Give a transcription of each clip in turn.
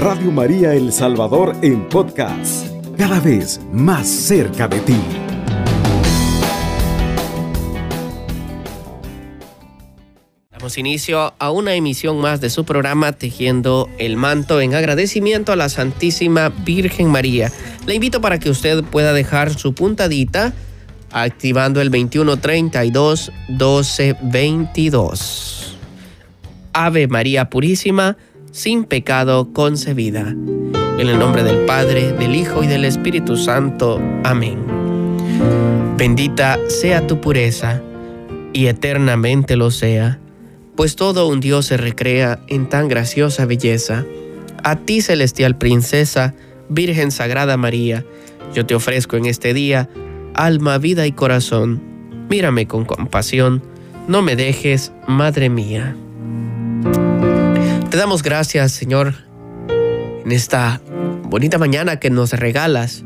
Radio María El Salvador en podcast, cada vez más cerca de ti. Damos inicio a una emisión más de su programa Tejiendo el Manto en agradecimiento a la Santísima Virgen María. Le invito para que usted pueda dejar su puntadita activando el 2132 1222. Ave María Purísima, sin pecado concebida. En el nombre del Padre, del Hijo y del Espíritu Santo. Amén. Bendita sea tu pureza, y eternamente lo sea, pues todo un Dios se recrea en tan graciosa belleza. A ti, celestial princesa, Virgen Sagrada María, yo te ofrezco en este día alma, vida y corazón. Mírame con compasión, no me dejes, Madre mía. Te damos gracias, Señor, en esta bonita mañana que nos regalas.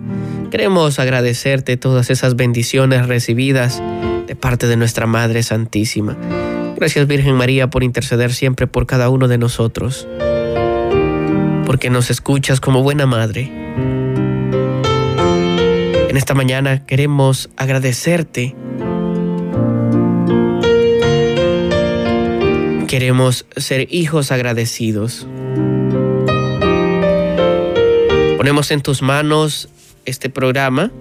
Queremos agradecerte todas esas bendiciones recibidas de parte de nuestra Madre Santísima. Gracias Virgen María por interceder siempre por cada uno de nosotros, porque nos escuchas como buena Madre. En esta mañana queremos agradecerte. Queremos ser hijos agradecidos. Ponemos en tus manos este programa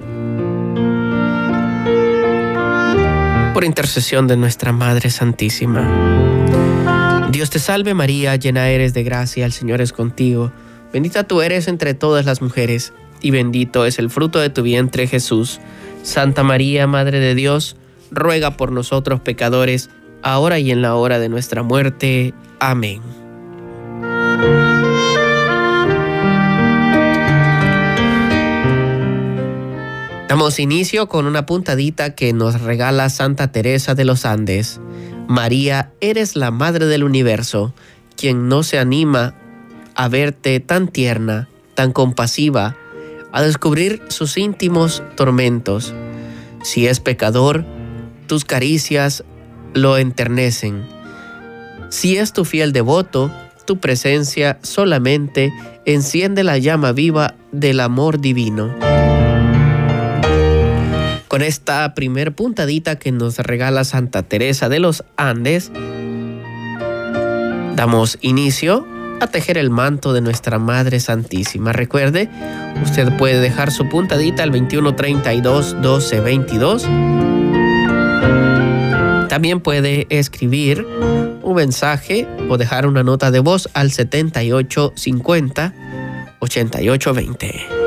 por intercesión de nuestra Madre Santísima. Dios te salve María, llena eres de gracia, el Señor es contigo. Bendita tú eres entre todas las mujeres, y bendito es el fruto de tu vientre Jesús. Santa María, Madre de Dios, ruega por nosotros pecadores, ahora y en la hora de nuestra muerte. Amén. Damos inicio con una puntadita que nos regala Santa Teresa de los Andes. María, eres la Madre del Universo, quien no se anima a verte tan tierna, tan compasiva, a descubrir sus íntimos tormentos. Si es pecador, tus caricias lo enternecen. Si es tu fiel devoto, tu presencia solamente enciende la llama viva del amor divino. Con esta primer puntadita que nos regala Santa Teresa de los Andes, damos inicio a tejer el manto de nuestra Madre Santísima. Recuerde, usted puede dejar su puntadita al 2132 1222. También puede escribir un mensaje o dejar una nota de voz al 7850 8820.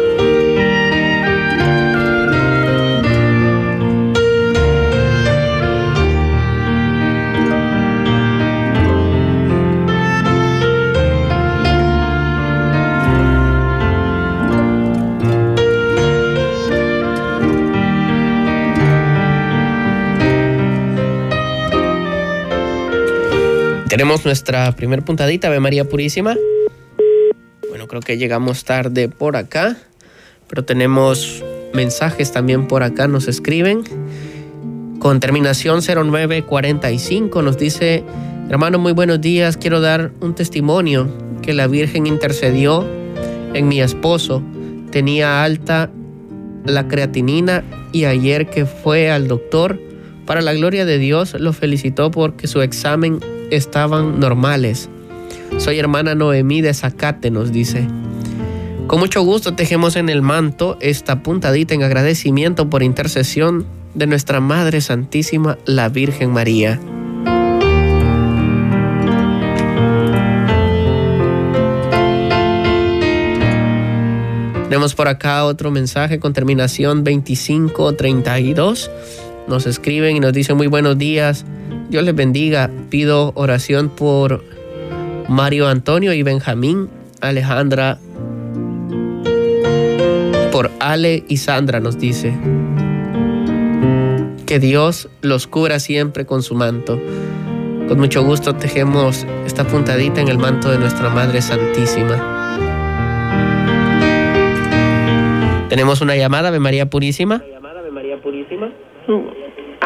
Tenemos nuestra primer puntadita, Ave María Purísima. Bueno, creo que llegamos tarde por acá, pero tenemos mensajes también por acá, nos escriben. Con terminación 0945 nos dice, hermano, muy buenos días, quiero dar un testimonio que la Virgen intercedió en mi esposo. Tenía alta la creatinina y ayer que fue al doctor, para la gloria de Dios, lo felicitó porque su examen estaban normales. Soy hermana Noemí de Zacate, nos dice. Con mucho gusto tejemos en el manto esta puntadita en agradecimiento por intercesión de nuestra Madre Santísima, la Virgen María. Tenemos por acá otro mensaje con terminación 2532. Nos escriben y nos dicen muy buenos días. Dios les bendiga. Pido oración por Mario Antonio y Benjamín, Alejandra, por Ale y Sandra nos dice. Que Dios los cubra siempre con su manto. Con mucho gusto tejemos esta puntadita en el manto de nuestra Madre Santísima. Tenemos una llamada de María Purísima. Una llamada de María Purísima.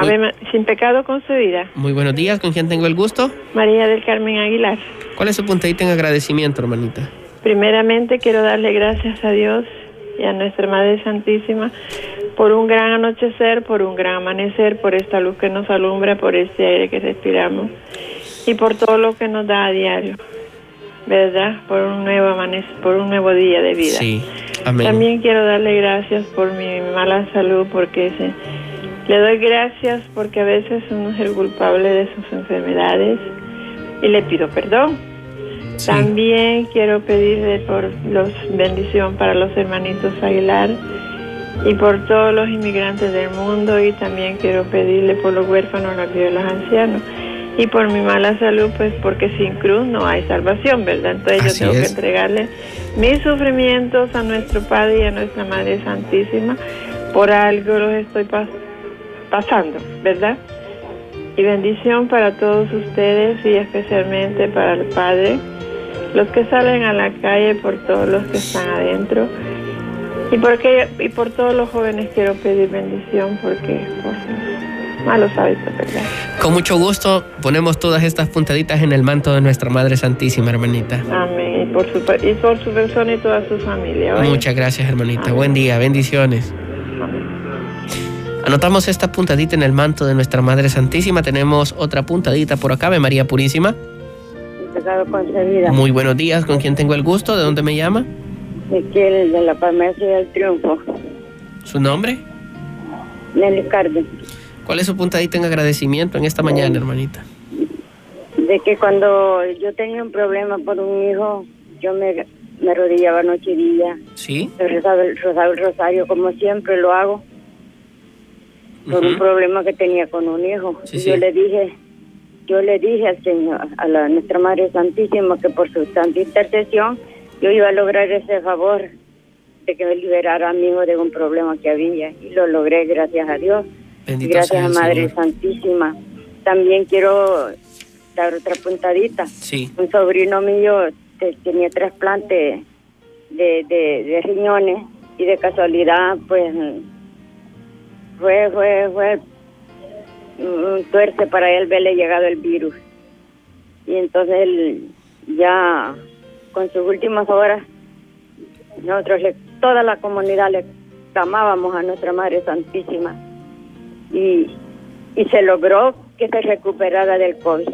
Ave, sin pecado concebida. Muy buenos días, ¿con quién tengo el gusto? María del Carmen Aguilar. ¿Cuál es su puntadita en agradecimiento, hermanita? Primeramente quiero darle gracias a Dios y a nuestra Madre Santísima por un gran anochecer, por un gran amanecer, por esta luz que nos alumbra, por este aire que respiramos y por todo lo que nos da a diario, ¿verdad? Por un nuevo amanecer, por un nuevo día de vida. Sí, amén. También quiero darle gracias por mi mala salud, porque se, le doy gracias porque a veces uno es el culpable de sus enfermedades y le pido perdón. Sí. También quiero pedirle por los bendición para los hermanitos Aguilar y por todos los inmigrantes del mundo y también quiero pedirle por los huérfanos, los viudas y los ancianos y por mi mala salud, pues porque sin cruz no hay salvación, ¿verdad? Entonces Así yo tengo es. que entregarle mis sufrimientos a nuestro Padre y a nuestra Madre Santísima. Por algo los estoy pas- pasando, ¿verdad? Y bendición para todos ustedes y especialmente para el Padre, los que salen a la calle, por todos los que están adentro. Y, porque, y por todos los jóvenes quiero pedir bendición porque por sus malos hábitos, ¿verdad? Con mucho gusto ponemos todas estas puntaditas en el manto de nuestra Madre Santísima, hermanita. Amén. Y por su, y por su persona y toda su familia. Muchas gracias, hermanita. Amén. Buen día, bendiciones. Anotamos esta puntadita en el manto de nuestra Madre Santísima. Tenemos otra puntadita por acá, Ave María Purísima. Muy buenos días, ¿con quién tengo el gusto? ¿De dónde me llama? Miquel de la Farmacia del Triunfo. ¿Su nombre? Nelly Carden. ¿Cuál es su puntadita en agradecimiento en esta mañana, hermanita? De que cuando yo tenía un problema por un hijo, yo me, me arrodillaba noche y día. ¿Sí? Rezaba el, rezaba el rosario como siempre lo hago. Por un problema que tenía con un hijo. Sí, yo le dije, yo le dije al Señor, a la nuestra Madre Santísima, que por su santa intercesión yo iba a lograr ese favor de que me liberara a mi hijo de un problema que había. Y lo logré, gracias a Dios. Bendito Gracias a Madre Señor. Santísima. También quiero dar otra puntadita. Sí. Un sobrino mío te- tenía trasplante de, de, de riñones y de casualidad, pues, fue, fue, fue un tuerce para él verle llegado el virus. Y entonces él ya con sus últimas horas, nosotros, le- toda la comunidad le clamábamos a nuestra Madre Santísima y, y se logró que se recuperara del COVID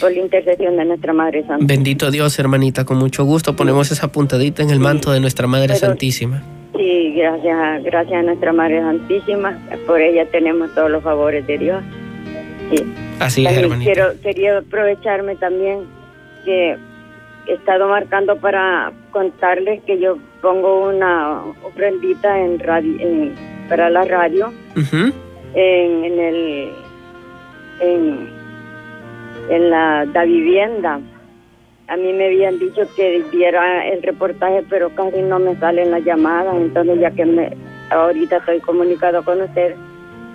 por la intercesión de nuestra Madre Santa. Bendito Dios, hermanita, con mucho gusto ponemos esa puntadita en el manto de nuestra Madre Pero- Santísima. Sí, gracias, a- gracias a nuestra Madre Santísima, por ella tenemos todos los favores de Dios. Sí. Así es, También hermanita. quiero, quería aprovecharme también que he estado marcando para contarles que yo pongo una ofrendita en radio, en- para la radio en, en el en, en la, la vivienda. A mí me habían dicho que diera el reportaje, pero casi no me salen las llamadas. Entonces, ya que me, ahorita estoy comunicado con usted,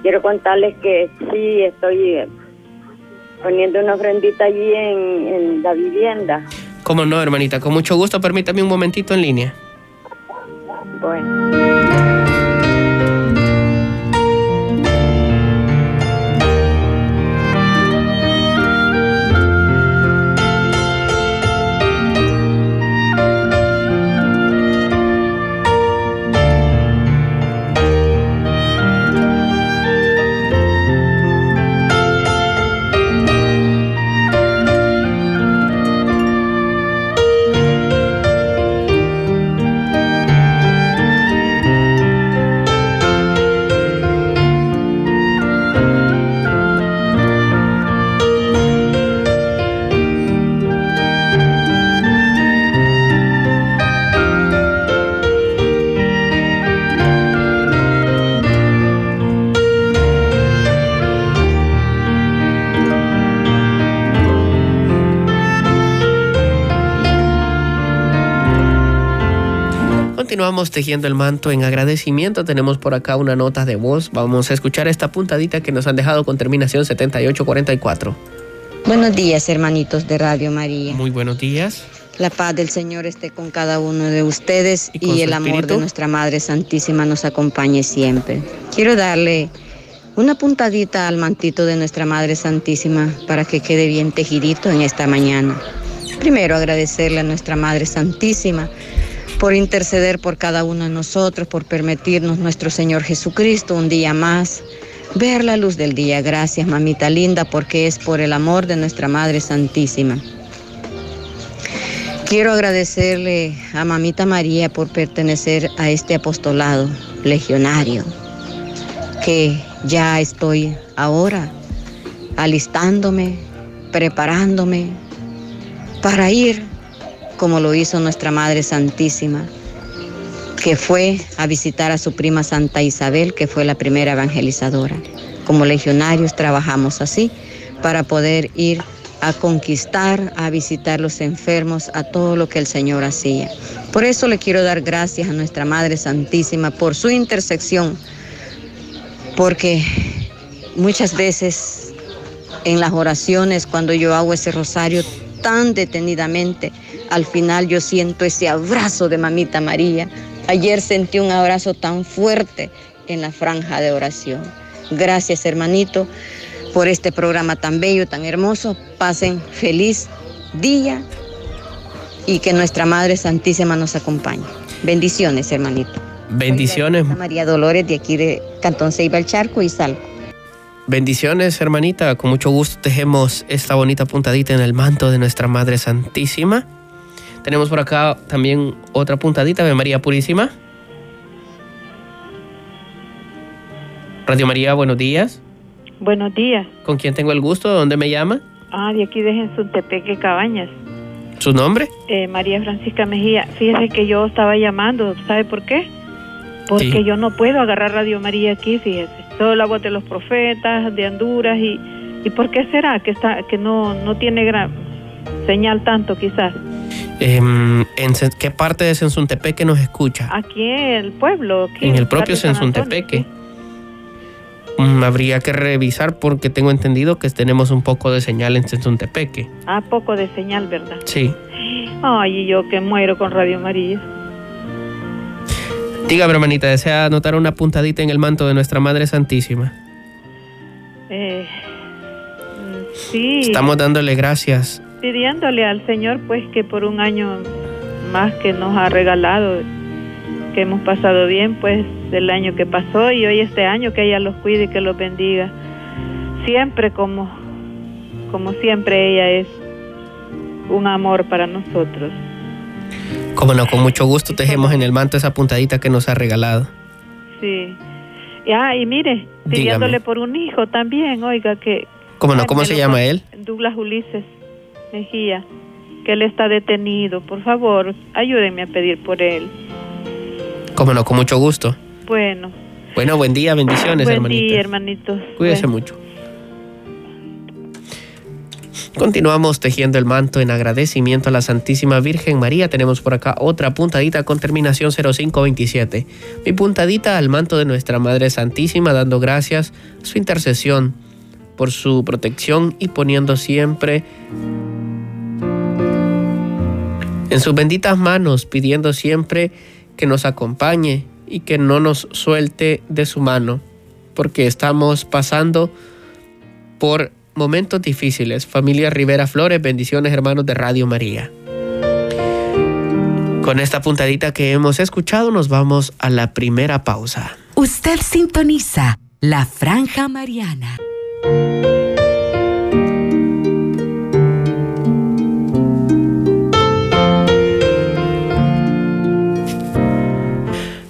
quiero contarles que sí estoy poniendo una ofrendita allí en, en la vivienda. ¿Cómo no, hermanita? Con mucho gusto, permítame un momentito en línea. Bueno. Tejiendo el manto en agradecimiento. Tenemos por acá una nota de voz. Vamos a escuchar esta puntadita que nos han dejado con terminación 7844. Buenos días, hermanitos de Radio María. Muy buenos días. La paz del Señor esté con cada uno de ustedes Y el amor espíritu. de nuestra Madre Santísima nos acompañe siempre. Quiero darle una puntadita al mantito de nuestra Madre Santísima para que quede bien tejidito en esta mañana. Primero agradecerle a nuestra Madre Santísima por interceder por cada uno de nosotros, por permitirnos nuestro Señor Jesucristo un día más ver la luz del día. Gracias, mamita linda, porque es por el amor de nuestra Madre Santísima. Quiero agradecerle a mamita María por pertenecer a este apostolado legionario, que ya estoy ahora alistándome, preparándome para ir como lo hizo nuestra Madre Santísima, que fue a visitar a su prima Santa Isabel, que fue la primera evangelizadora. Como legionarios trabajamos así para poder ir a conquistar, a visitar los enfermos, a todo lo que el Señor hacía. Por eso le quiero dar gracias a nuestra Madre Santísima por su intersección, porque muchas veces en las oraciones, cuando yo hago ese rosario tan detenidamente, al final yo siento ese abrazo de mamita María. Ayer sentí un abrazo tan fuerte en la franja de oración. Gracias hermanito por este programa tan bello, tan hermoso. Pasen feliz día y que nuestra Madre Santísima nos acompañe. Bendiciones hermanito. Bendiciones. María Dolores de aquí de Cantón Ceiba el Charco y Salco. Bendiciones, hermanita. Con mucho gusto tejemos esta bonita puntadita en el manto de nuestra Madre Santísima. Tenemos por acá también otra puntadita de María Purísima. Radio María, buenos días. Buenos días. ¿Con quién tengo el gusto? ¿De dónde me llama? Ah, de aquí de Jesuntepeque, Cabañas. ¿Su nombre? Eh, María Francisca Mejía. Fíjese que yo estaba llamando, ¿sabe por qué? Porque Sí. yo no puedo agarrar Radio María aquí, fíjese. Todo la voz de los profetas, de Honduras y... ¿Y por qué será que está que no, no tiene gran señal tanto quizás? Em, ¿En qué parte de Sensuntepeque nos escucha? Aquí en el pueblo. Aquí en el propio Sensuntepeque. sí. Mm, habría que revisar porque tengo entendido que tenemos un poco de señal en Sensuntepeque. Ah, poco de señal, ¿verdad? Sí. Ay, y yo que muero con Radio María. Dígame, hermanita, ¿desea anotar una puntadita en el manto de nuestra Madre Santísima? Eh, sí. Estamos dándole gracias. pidiéndole al Señor pues que por un año más que nos ha regalado, que hemos pasado bien pues el año que pasó y hoy este año que ella los cuide y que los bendiga. Siempre como, como siempre ella es un amor para nosotros. Como no, con mucho gusto tejemos en el manto esa puntadita que nos ha regalado. Sí. Ah, y mire, pidiéndole por un hijo también, oiga, que... ¿Cómo no? ¿Cómo se llama con- él? Douglas Ulises Mejía, que él está detenido. Por favor, ayúdenme a pedir por él. Como no, con mucho gusto. Bueno, Bueno, buen día, bendiciones, buen hermanita. día, hermanitos. Cuídese Bueno. mucho. Continuamos tejiendo el manto en agradecimiento a la Santísima Virgen María. Tenemos por acá otra puntadita con terminación 0527. Mi puntadita al manto de nuestra Madre Santísima, dando gracias a su intercesión por su protección y poniendo siempre en sus benditas manos, pidiendo siempre que nos acompañe y que no nos suelte de su mano, porque estamos pasando por momentos difíciles. Familia Rivera Flores, bendiciones hermanos de Radio María. Con esta puntadita que hemos escuchado nos vamos a la primera pausa. Usted sintoniza la franja mariana.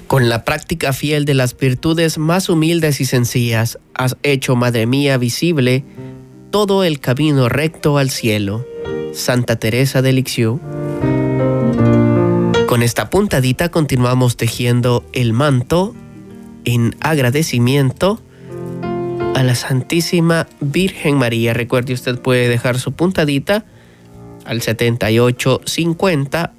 Con la práctica fiel de las virtudes más humildes y sencillas, has hecho, Madre mía, visible todo el camino recto al cielo. Santa Teresa de Lisieux. Con esta puntadita continuamos tejiendo el manto en agradecimiento a la Santísima Virgen María. Recuerde, usted puede dejar su puntadita al 78 50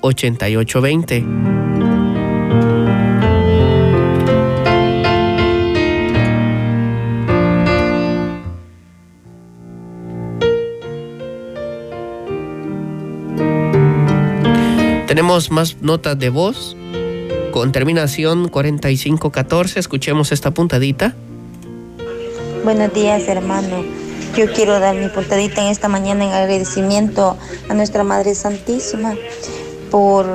Tenemos más notas de voz con terminación 4514. Escuchemos esta puntadita. Buenos días, hermano. Yo quiero dar mi puntadita en esta mañana en agradecimiento a nuestra Madre Santísima por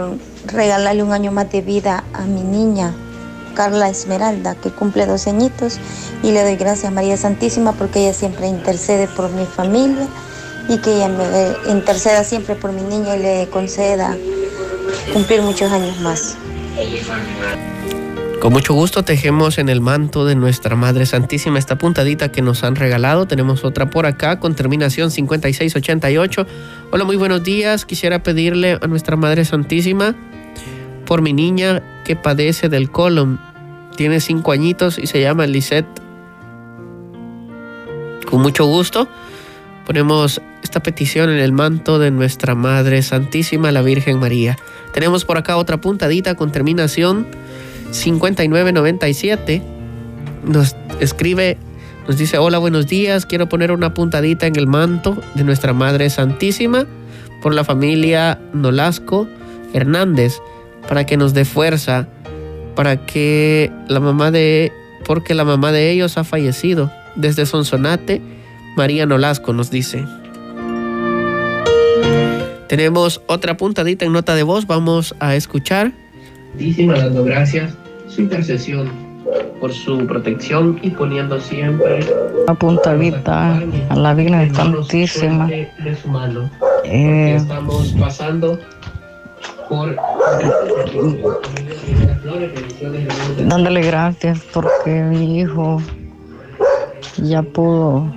regalarle un año más de vida a mi niña, Carla Esmeralda, que cumple dos añitos. Y le doy gracias a María Santísima porque ella siempre intercede por mi familia y que ella me interceda siempre por mi niña y le conceda cumplir muchos años más. Con mucho gusto tejemos en el manto de nuestra Madre Santísima esta puntadita que nos han regalado. Tenemos otra por acá con terminación 5688. Hola, muy buenos días. Quisiera pedirle a nuestra Madre Santísima por mi niña que padece del colon. Tiene cinco añitos y se llama Lisette. Con mucho gusto ponemos esta petición en el manto de nuestra Madre Santísima, la Virgen María. Tenemos por acá otra puntadita con terminación 5997 nos escribe, nos dice, hola, buenos días, quiero poner una puntadita en el manto de nuestra Madre Santísima por la familia Nolasco Hernández, para que nos dé fuerza, para que la mamá de, porque la mamá de ellos ha fallecido. Desde Sonsonate, María Nolasco nos dice. Tenemos otra puntadita en nota de voz, vamos a escuchar dando gracias su intercesión por su protección y poniendo siempre una puntadita a la Virgen Santísima. De su mano. Eh, estamos pasando por dándole gracias porque mi hijo ya pudo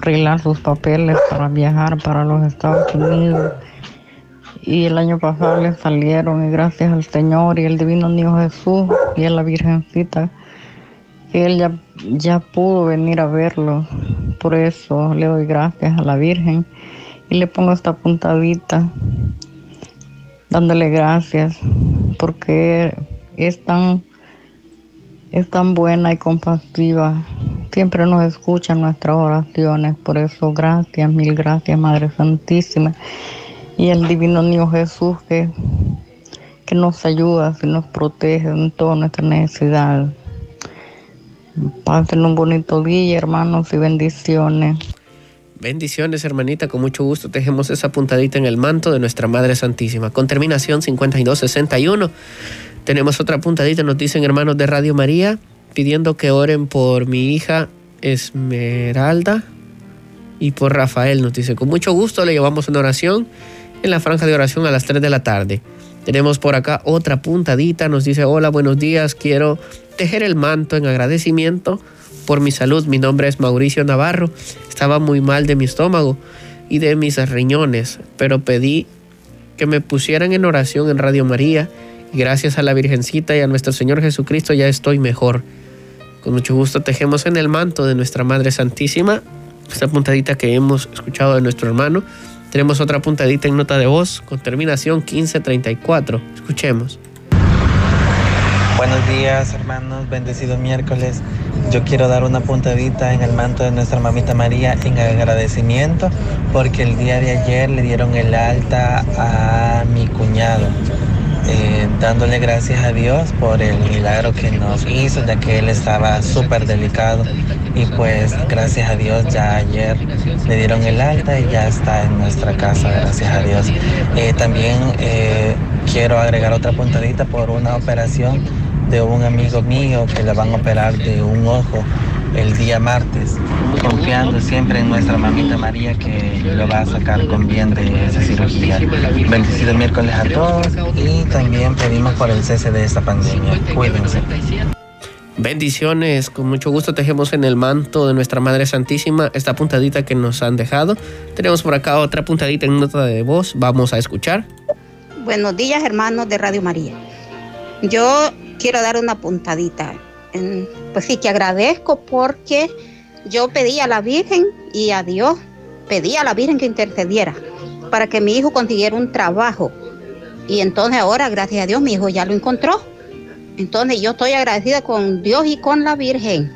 arreglar sus papeles para viajar para los Estados Unidos y el año pasado le salieron y gracias al Señor y el Divino Niño Jesús y a la Virgencita que él ya, ya pudo venir a verlo. Por eso le doy gracias a la Virgen y le pongo esta puntadita dándole gracias porque es tan, es tan buena y compasiva. Siempre nos escucha nuestras oraciones. Por eso gracias, mil gracias Madre Santísima y el divino niño Jesús que, que nos ayuda, y nos protege en toda nuestra necesidad. Pasen un bonito día, hermanos, y bendiciones. Bendiciones, hermanita. Con mucho gusto tejemos esa puntadita en el manto de nuestra Madre Santísima. Con terminación 5261. Tenemos otra puntadita, nos dicen hermanos de Radio María, pidiendo que oren por mi hija Esmeralda y por Rafael. Nos dice, con mucho gusto le llevamos una oración en la franja de oración a las 3 de la tarde. Tenemos por acá otra puntadita, nos dice, hola, buenos días, quiero tejer el manto en agradecimiento por mi salud. Mi nombre es Mauricio Navarro, estaba muy mal de mi estómago y de mis riñones, pero pedí que me pusieran en oración en Radio María gracias a la Virgencita y a nuestro Señor Jesucristo ya estoy mejor. Con mucho gusto tejemos en el manto de nuestra Madre Santísima esta puntadita que hemos escuchado de nuestro hermano tenemos otra puntadita en nota de voz con terminación 1534. Escuchemos. Buenos días hermanos, bendecido miércoles. Yo quiero dar una puntadita en el manto de nuestra mamita María en agradecimiento porque el día de ayer le dieron el alta a mi cuñado. Eh, dándole gracias a Dios por el milagro que nos hizo, ya que él estaba súper delicado. Y pues gracias a Dios ya ayer le dieron el alta y ya está en nuestra casa, gracias a Dios. Eh, también eh, quiero agregar otra puntadita por una operación de un amigo mío que le van a operar de un ojo el día martes, confiando siempre en nuestra mamita María que lo va a sacar con bien de esa cirugía. Bendecido miércoles a todos y también pedimos por el cese de esta pandemia. Cuídense. Bendiciones, con mucho gusto tejemos en el manto de nuestra Madre Santísima esta puntadita que nos han dejado. Tenemos por acá otra puntadita en nota de voz, vamos a escuchar. Buenos días hermanos de Radio María. Yo quiero dar una puntadita pues sí, que agradezco porque yo pedí a la Virgen y a Dios, pedí a la Virgen que intercediera para que mi hijo consiguiera un trabajo. Y entonces ahora, gracias a Dios, mi hijo ya lo encontró. Entonces yo estoy agradecida con Dios y con la Virgen.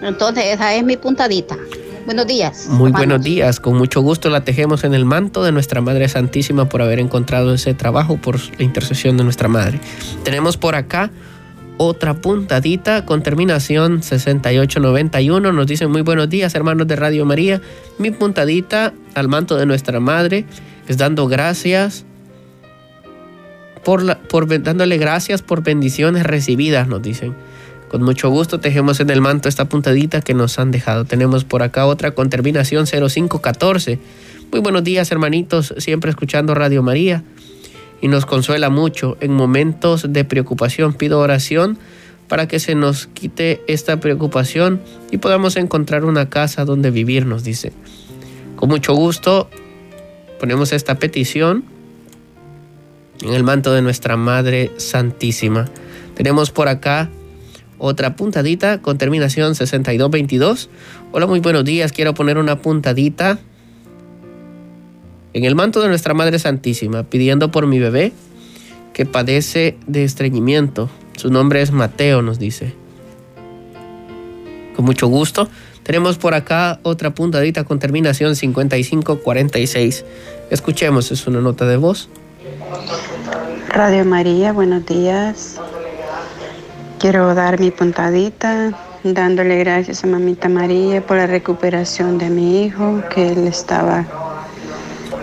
Entonces esa es mi puntadita. Buenos días. Muy buenos días. Con mucho gusto la tejemos en el manto de nuestra Madre Santísima por haber encontrado ese trabajo por la intercesión de nuestra Madre. Tenemos por acá otra puntadita con terminación 6891. Nos dicen muy buenos días, hermanos de Radio María. Mi puntadita al manto de nuestra madre es dando gracias por, dándole gracias por bendiciones recibidas, nos dicen. Con mucho gusto tejemos en el manto esta puntadita que nos han dejado. Tenemos por acá otra con terminación 0514. Muy buenos días, hermanitos, siempre escuchando Radio María y nos consuela mucho. En momentos de preocupación pido oración para que se nos quite esta preocupación y podamos encontrar una casa donde vivir, nos dice. Con mucho gusto ponemos esta petición en el manto de nuestra Madre Santísima. Tenemos por acá otra puntadita con terminación 6222. Hola, muy buenos días. Quiero poner una puntadita en el manto de nuestra Madre Santísima, pidiendo por mi bebé que padece de estreñimiento. Su nombre es Mateo, nos dice. Con mucho gusto. Tenemos por acá otra puntadita con terminación 5546. Escuchemos, es una nota de voz. Radio María, buenos días. Quiero dar mi puntadita dándole gracias a mamita María por la recuperación de mi hijo, que él estaba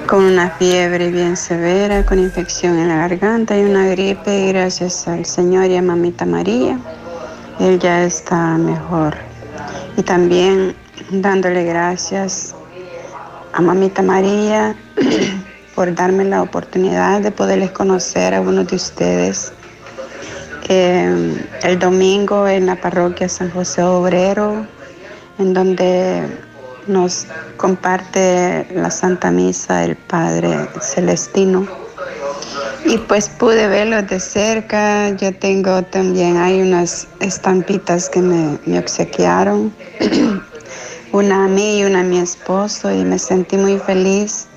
con una fiebre bien severa, con infección en la garganta y una gripe. Y gracias al Señor y a Mamita María, Él ya está mejor. Y también dándole gracias a Mamita María por darme la oportunidad de poderles conocer a uno de ustedes. Eh, el domingo en la parroquia San José Obrero, en donde nos comparte la Santa Misa el Padre Celestino. Y pues pude verlo de cerca. Yo tengo también, hay unas estampitas que me, me obsequiaron. una a mí y una a mi esposo. Y me sentí muy feliz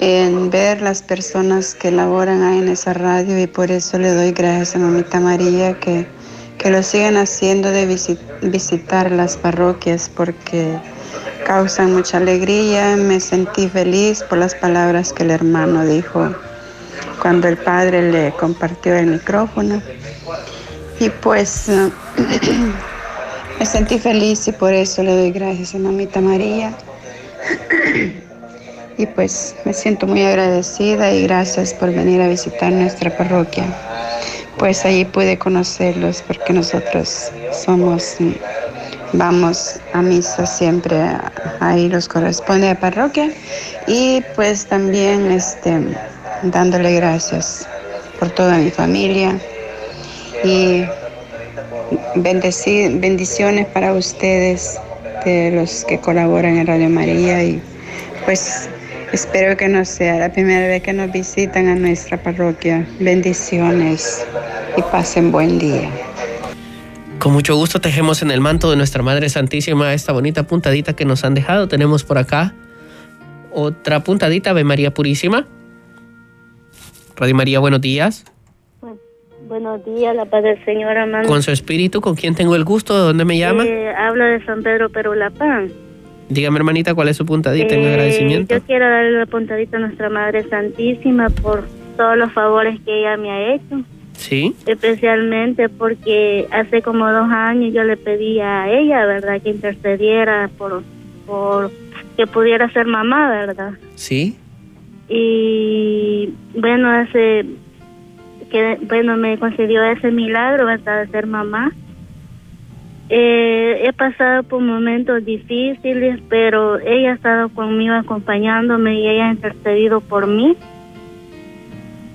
en ver las personas que laboran ahí en esa radio. Y por eso le doy gracias a Mamita María que, que lo sigan haciendo de visitar las parroquias porque causan mucha alegría. Me sentí feliz por las palabras que el hermano dijo cuando el padre le compartió el micrófono. Y pues me sentí feliz y por eso le doy gracias a mamita María. y pues me siento muy agradecida y gracias por venir a visitar nuestra parroquia. Pues allí pude conocerlos porque nosotros somos vamos a misa siempre, ahí los corresponde a parroquia y pues también este, dándole gracias por toda mi familia y bendiciones para ustedes de los que colaboran en Radio María y pues espero que no sea la primera vez que nos visitan a nuestra parroquia. Bendiciones y pasen buen día. Con mucho gusto tejemos en el manto de nuestra Madre Santísima esta bonita puntadita que nos han dejado. Tenemos por acá otra puntadita, Ave María Purísima. Radio María, buenos días. buenos días, la paz del Señor, amado. Con su espíritu, ¿con quién tengo el gusto? ¿De dónde me llama? Eh, habla de San Pedro Perulapán. Dígame, hermanita, ¿cuál es su puntadita en eh, agradecimiento? Yo quiero darle la puntadita a nuestra Madre Santísima por todos los favores que ella me ha hecho. Sí. Especialmente porque hace como dos años yo le pedí a ella, ¿verdad?, que intercediera por, por que pudiera ser mamá, ¿verdad? Sí. Y bueno, hace que bueno me concedió ese milagro, ¿verdad?, de ser mamá. Eh, he pasado por momentos difíciles, pero ella ha estado conmigo acompañándome y ella ha intercedido por mí.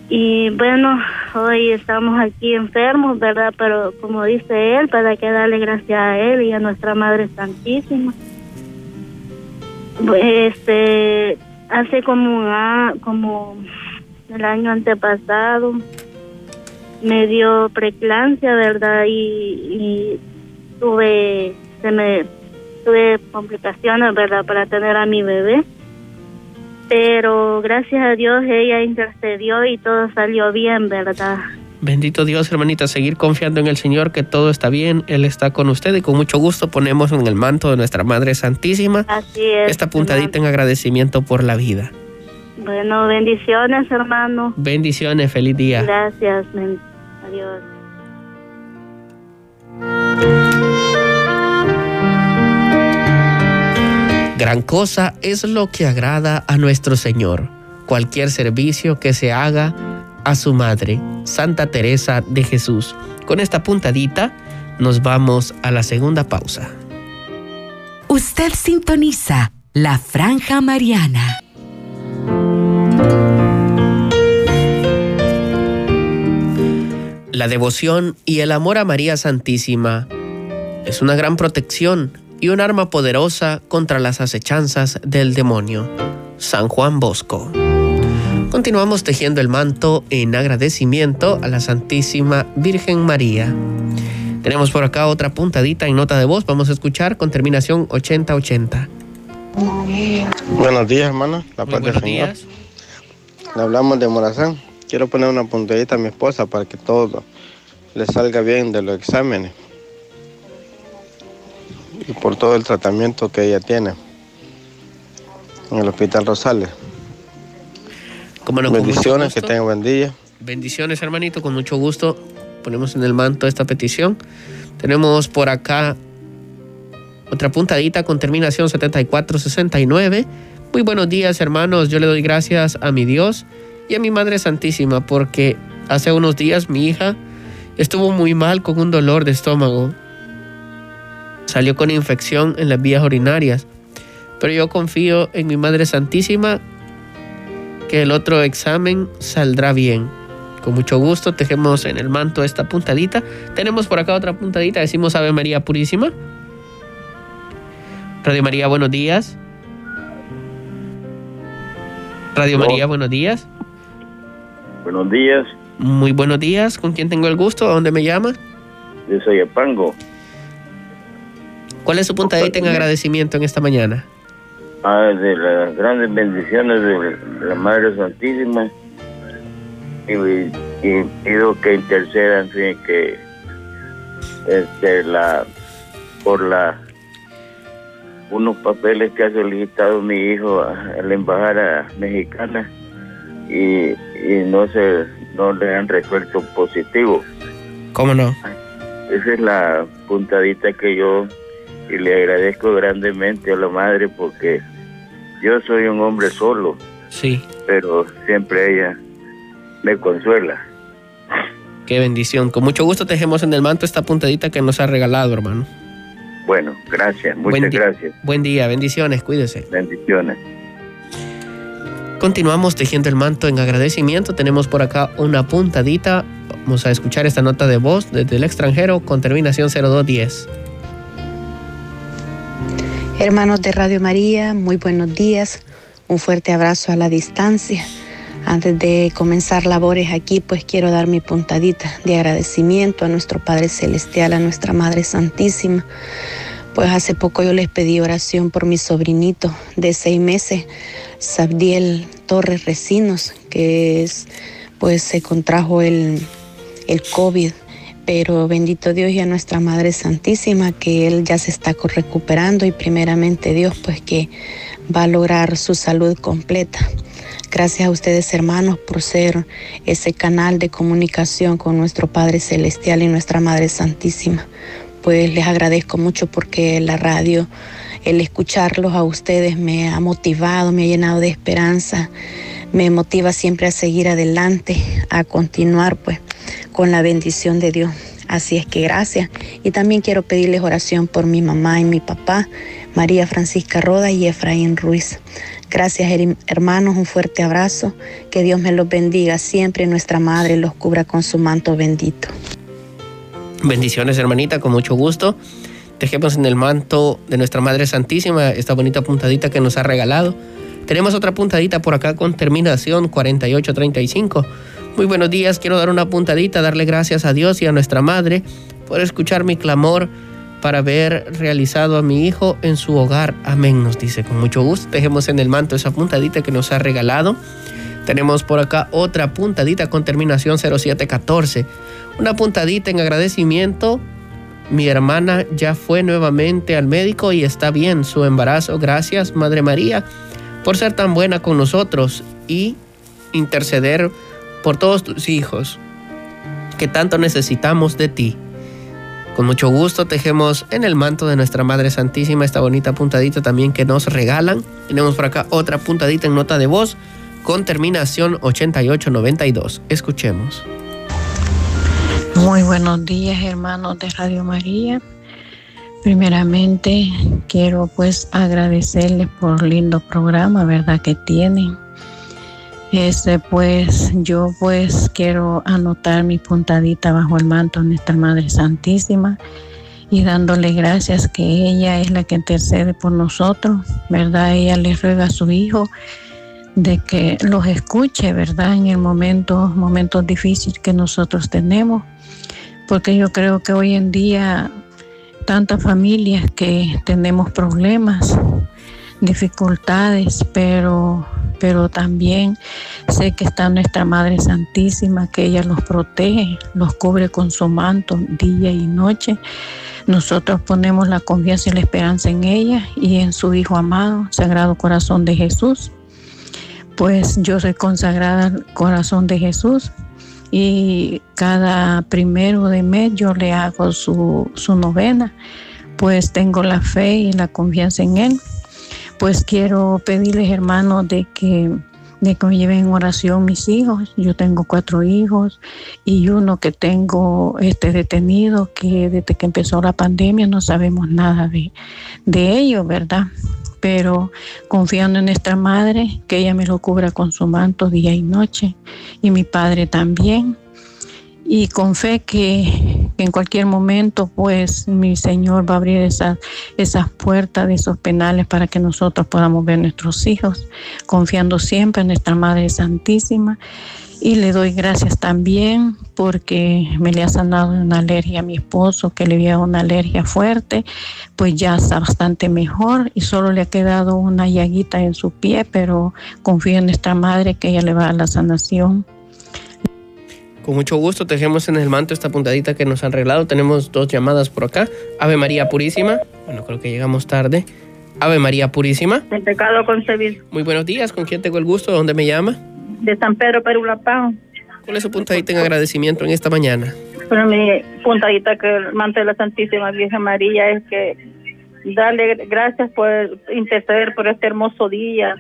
Y bueno, hoy estamos aquí enfermos, ¿verdad? Pero como dice él, para que darle gracias a él y a nuestra Madre Santísima. Este, hace como un como el año antepasado me dio preclancia, ¿verdad? Y, y tuve, se me, tuve complicaciones, ¿verdad? Para tener a mi bebé pero gracias a Dios ella intercedió y todo salió bien, ¿verdad? Bendito Dios, hermanita, seguir confiando en el Señor, que todo está bien, Él está con usted y con mucho gusto ponemos en el manto de nuestra Madre Santísima Así es, esta puntadita en agradecimiento por la vida. Bueno, bendiciones, hermano. Bendiciones, feliz día. Gracias, adiós. Gran cosa es lo que agrada a nuestro Señor, cualquier servicio que se haga a su madre, Santa Teresa de Jesús. Con esta puntadita nos vamos a la segunda pausa. Usted sintoniza la franja mariana. La devoción y el amor a María Santísima es una gran protección y un arma poderosa contra las acechanzas del demonio. San Juan Bosco. Continuamos tejiendo el manto en agradecimiento a la Santísima Virgen María. Tenemos por acá otra puntadita en nota de voz. Vamos a escuchar con terminación 8080. Buenos días, hermano. La paz del buenos Señor. días. Le hablamos de Morazán. Quiero poner una puntadita a mi esposa para que todo le salga bien de los exámenes. Y por todo el tratamiento que ella tiene en el Hospital Rosales. Como no, Bendiciones, que gusto. tenga buen día. Bendiciones, hermanito, con mucho gusto. Ponemos en el manto esta petición. Tenemos por acá otra puntadita con terminación 7469. Muy buenos días, hermanos. Yo le doy gracias a mi Dios y a mi Madre Santísima porque hace unos días mi hija estuvo muy mal con un dolor de estómago. Salió con infección en las vías urinarias. Pero yo confío en mi Madre Santísima que el otro examen saldrá bien. Con mucho gusto tejemos en el manto esta puntadita. Tenemos por acá otra puntadita, decimos Ave María Purísima. Radio María, buenos días. Radio No. María, buenos días. Buenos días, Muy buenos días. ¿Con quién tengo el gusto? ¿A dónde me llama? yo soy Epango. ¿Cuál es su puntadita en agradecimiento en esta mañana? Ah, de las grandes bendiciones de la Madre Santísima. Y, y pido que intercedan, en fin, que este, la, por la unos papeles que ha solicitado mi hijo a, a la embajada mexicana y, y no se no le han resuelto positivo. ¿Cómo no? Esa es la puntadita que yo y le agradezco grandemente a la madre porque yo soy un hombre solo, Sí. pero siempre ella me consuela. Qué bendición. Con mucho gusto tejemos en el manto esta puntadita que nos ha regalado, hermano. Bueno, gracias, muchas Buen gracias. Buen día, bendiciones, cuídese. Bendiciones. Continuamos tejiendo el manto en agradecimiento. Tenemos por acá una puntadita. Vamos a escuchar esta nota de voz desde el extranjero con terminación 0210. Hermanos de Radio María, muy buenos días. Un fuerte abrazo a la distancia. Antes de comenzar labores aquí, pues quiero dar mi puntadita de agradecimiento a nuestro Padre Celestial, a nuestra Madre Santísima. Pues hace poco yo les pedí oración por mi sobrinito de seis meses, Sabdiel Torres Recinos, que es, pues se contrajo el, el COVID pero bendito Dios y a nuestra Madre Santísima que Él ya se está recuperando y primeramente Dios pues que va a lograr su salud completa. Gracias a ustedes hermanos por ser ese canal de comunicación con nuestro Padre Celestial y nuestra Madre Santísima. Pues les agradezco mucho porque la radio, el escucharlos a ustedes me ha motivado, me ha llenado de esperanza, me motiva siempre a seguir adelante, a continuar pues con la bendición de Dios. Así es que gracias. Y también quiero pedirles oración por mi mamá y mi papá, María Francisca Roda y Efraín Ruiz. Gracias her- hermanos, un fuerte abrazo. Que Dios me los bendiga siempre y nuestra Madre los cubra con su manto bendito. Bendiciones, hermanita, con mucho gusto. Tejemos en el manto de nuestra Madre Santísima esta bonita puntadita que nos ha regalado. Tenemos otra puntadita por acá con terminación 4835. Muy buenos días, quiero dar una puntadita, darle gracias a Dios y a nuestra Madre por escuchar mi clamor para ver realizado a mi hijo en su hogar. Amén, nos dice con mucho gusto. Tejemos en el manto esa puntadita que nos ha regalado. Tenemos por acá otra puntadita con terminación 0714. Una puntadita en agradecimiento. Mi hermana ya fue nuevamente al médico y está bien su embarazo. Gracias, Madre María, por ser tan buena con nosotros y interceder por todos tus hijos que tanto necesitamos de ti. Con mucho gusto tejemos en el manto de nuestra Madre Santísima esta bonita puntadita también que nos regalan. Tenemos por acá otra puntadita en nota de voz con terminación 8892. Escuchemos. Muy buenos días hermanos de Radio María. Primeramente quiero pues agradecerles por lindo programa, ¿verdad? Que tienen. Este pues yo pues quiero anotar mi puntadita bajo el manto de nuestra Madre Santísima y dándole gracias que ella es la que intercede por nosotros, ¿verdad? Ella le ruega a su hijo de que los escuche, ¿verdad? En el momento, momentos difíciles que nosotros tenemos, porque yo creo que hoy en día tantas familias que tenemos problemas, dificultades, pero, pero también sé que está nuestra Madre Santísima, que ella los protege, los cubre con su manto día y noche. Nosotros ponemos la confianza y la esperanza en ella y en su Hijo amado, Sagrado Corazón de Jesús. Pues yo soy consagrada al corazón de Jesús y cada primero de mes yo le hago su, novena, pues tengo la fe y la confianza en Él. Pues quiero pedirles, hermanos, de que, de que me lleven en oración mis hijos. Yo tengo cuatro hijos y uno que tengo este detenido, que desde que empezó la pandemia no sabemos nada de, de ¿verdad? pero confiando en nuestra madre, que ella me lo cubra con su manto día y noche, y mi padre también. Y con fe que, en cualquier momento, pues mi Señor va a abrir esas, esas puertas de esos penales para que nosotros podamos ver nuestros hijos, confiando siempre en nuestra Madre Santísima y le doy gracias también porque me le ha sanado una alergia a mi esposo, que le había una alergia fuerte, pues ya está bastante mejor y solo le ha quedado una llaguita en su pie, pero confío en nuestra madre que ella le va a la sanación. Con mucho gusto tejemos en el manto esta puntadita que nos han regalado. Tenemos dos llamadas por acá. Ave María Purísima. Bueno, creo que llegamos tarde. Ave María Purísima. El pecado concebido. Muy buenos días. ¿Con quién tengo el gusto? ¿Dónde me llama? de San Pedro Perulapán. ¿Cuál es su puntadita en agradecimiento en esta mañana? Bueno, mi puntadita que el manto de la Santísima Virgen María es que darle gracias por interceder por este hermoso día,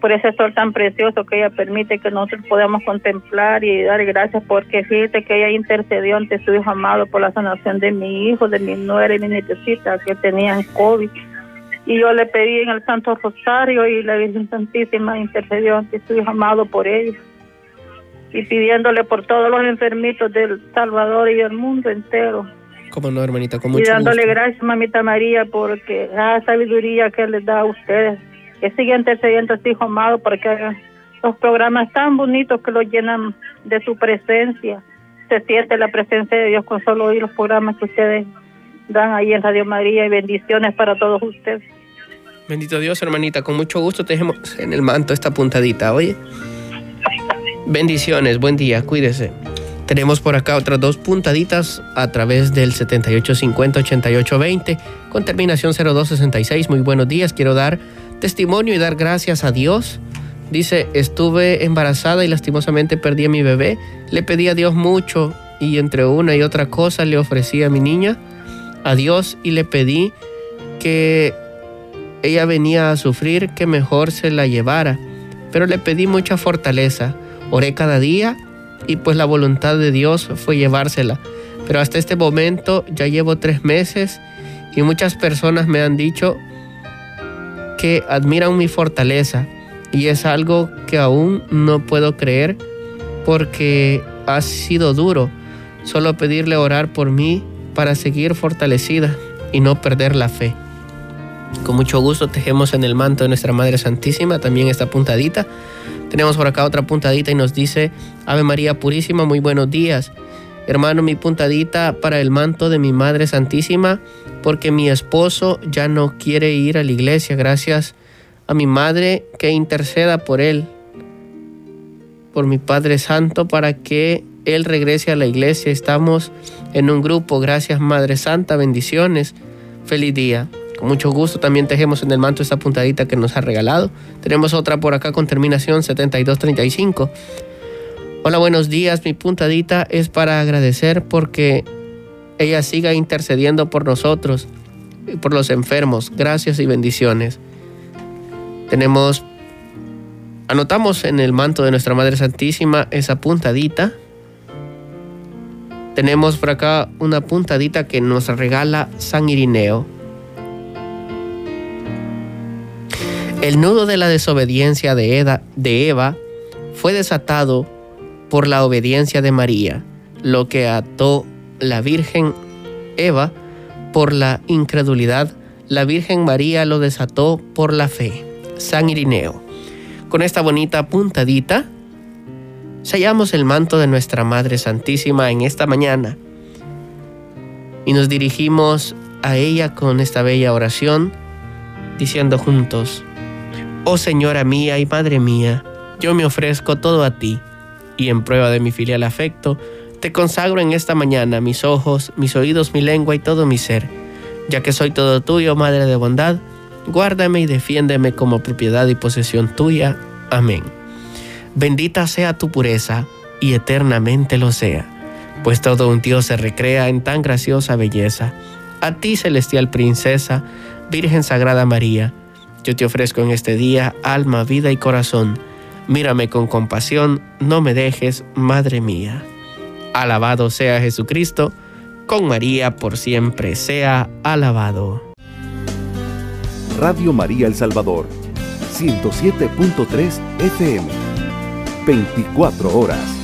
por ese sol tan precioso que ella permite que nosotros podamos contemplar y darle gracias porque fíjate que ella intercedió ante su hijo amado por la sanación de mi hijo, de mi nuera y mi nietecita que tenían COVID. Y yo le pedí en el Santo Rosario y la Virgen Santísima intercedió ante su Hijo amado por ellos y pidiéndole por todos los enfermitos del Salvador y del mundo entero. Como no, hermanita, con mucho Y dándole gracias, mamita María, porque la sabiduría que les da a ustedes, intercediendo a su Hijo amado porque los programas tan bonitos que los llenan de su presencia. Se siente la presencia de Dios con solo oír los programas que ustedes dan ahí en Radio María y bendiciones para todos ustedes. Bendito Dios, hermanita, con mucho gusto te dejemos en el manto esta puntadita, oye. Bendiciones, buen día, cuídese. Tenemos por acá otras dos puntaditas a través del 7850-8820 con terminación 0266. Muy buenos días, quiero dar testimonio y dar gracias a Dios. Dice, estuve embarazada y lastimosamente perdí a mi bebé. Le pedí a Dios mucho y entre una y otra cosa le ofrecí a mi niña a Dios y le pedí que ella venía a sufrir, que mejor se la llevara. Pero le pedí mucha fortaleza. Oré cada día y pues la voluntad de Dios fue llevársela. Pero hasta este momento ya llevo tres meses y muchas personas me han dicho que admiran mi fortaleza y es algo que aún no puedo creer porque ha sido duro. Solo pedirle orar por mí para seguir fortalecida y no perder la fe. Con mucho gusto tejemos en el manto de nuestra Madre Santísima también esta puntadita. Tenemos por acá otra puntadita y nos dice, Ave María Purísima, muy buenos días. Hermano, mi puntadita para el manto de mi Madre Santísima, porque mi esposo ya no quiere ir a la iglesia. Gracias a mi Madre que interceda por él, por mi Padre Santo, para que él regrese a la iglesia. Estamos en un grupo. Gracias, Madre Santa. Bendiciones. Feliz día. Con mucho gusto también tejemos en el manto esta puntadita que nos ha regalado. Tenemos otra por acá con terminación 7235. Hola, buenos días. Mi puntadita es para agradecer porque ella siga intercediendo por nosotros y por los enfermos. Gracias y bendiciones. Tenemos, anotamos en el manto de nuestra Madre Santísima esa puntadita. Tenemos por acá una puntadita que nos regala San Irineo. El nudo de la desobediencia de, de Eva fue desatado por la obediencia de María, lo que ató la Virgen Eva por la incredulidad, la Virgen María lo desató por la fe. San Irineo. Con esta bonita puntadita, sellamos el manto de nuestra Madre Santísima en esta mañana y nos dirigimos a ella con esta bella oración, diciendo juntos, Oh Señora mía y Madre mía, yo me ofrezco todo a ti, y en prueba de mi filial afecto, te consagro en esta mañana mis ojos, mis oídos, mi lengua y todo mi ser, ya que soy todo tuyo, Madre de bondad, guárdame y defiéndeme como propiedad y posesión tuya. Amén. Bendita sea tu pureza, y eternamente lo sea, pues todo un Dios se recrea en tan graciosa belleza. A ti, celestial princesa, Virgen Sagrada María, yo te ofrezco en este día alma, vida y corazón. Mírame con compasión, no me dejes, Madre mía. Alabado sea Jesucristo, con María por siempre sea alabado. Radio María El Salvador, 107.3 FM, 24 horas.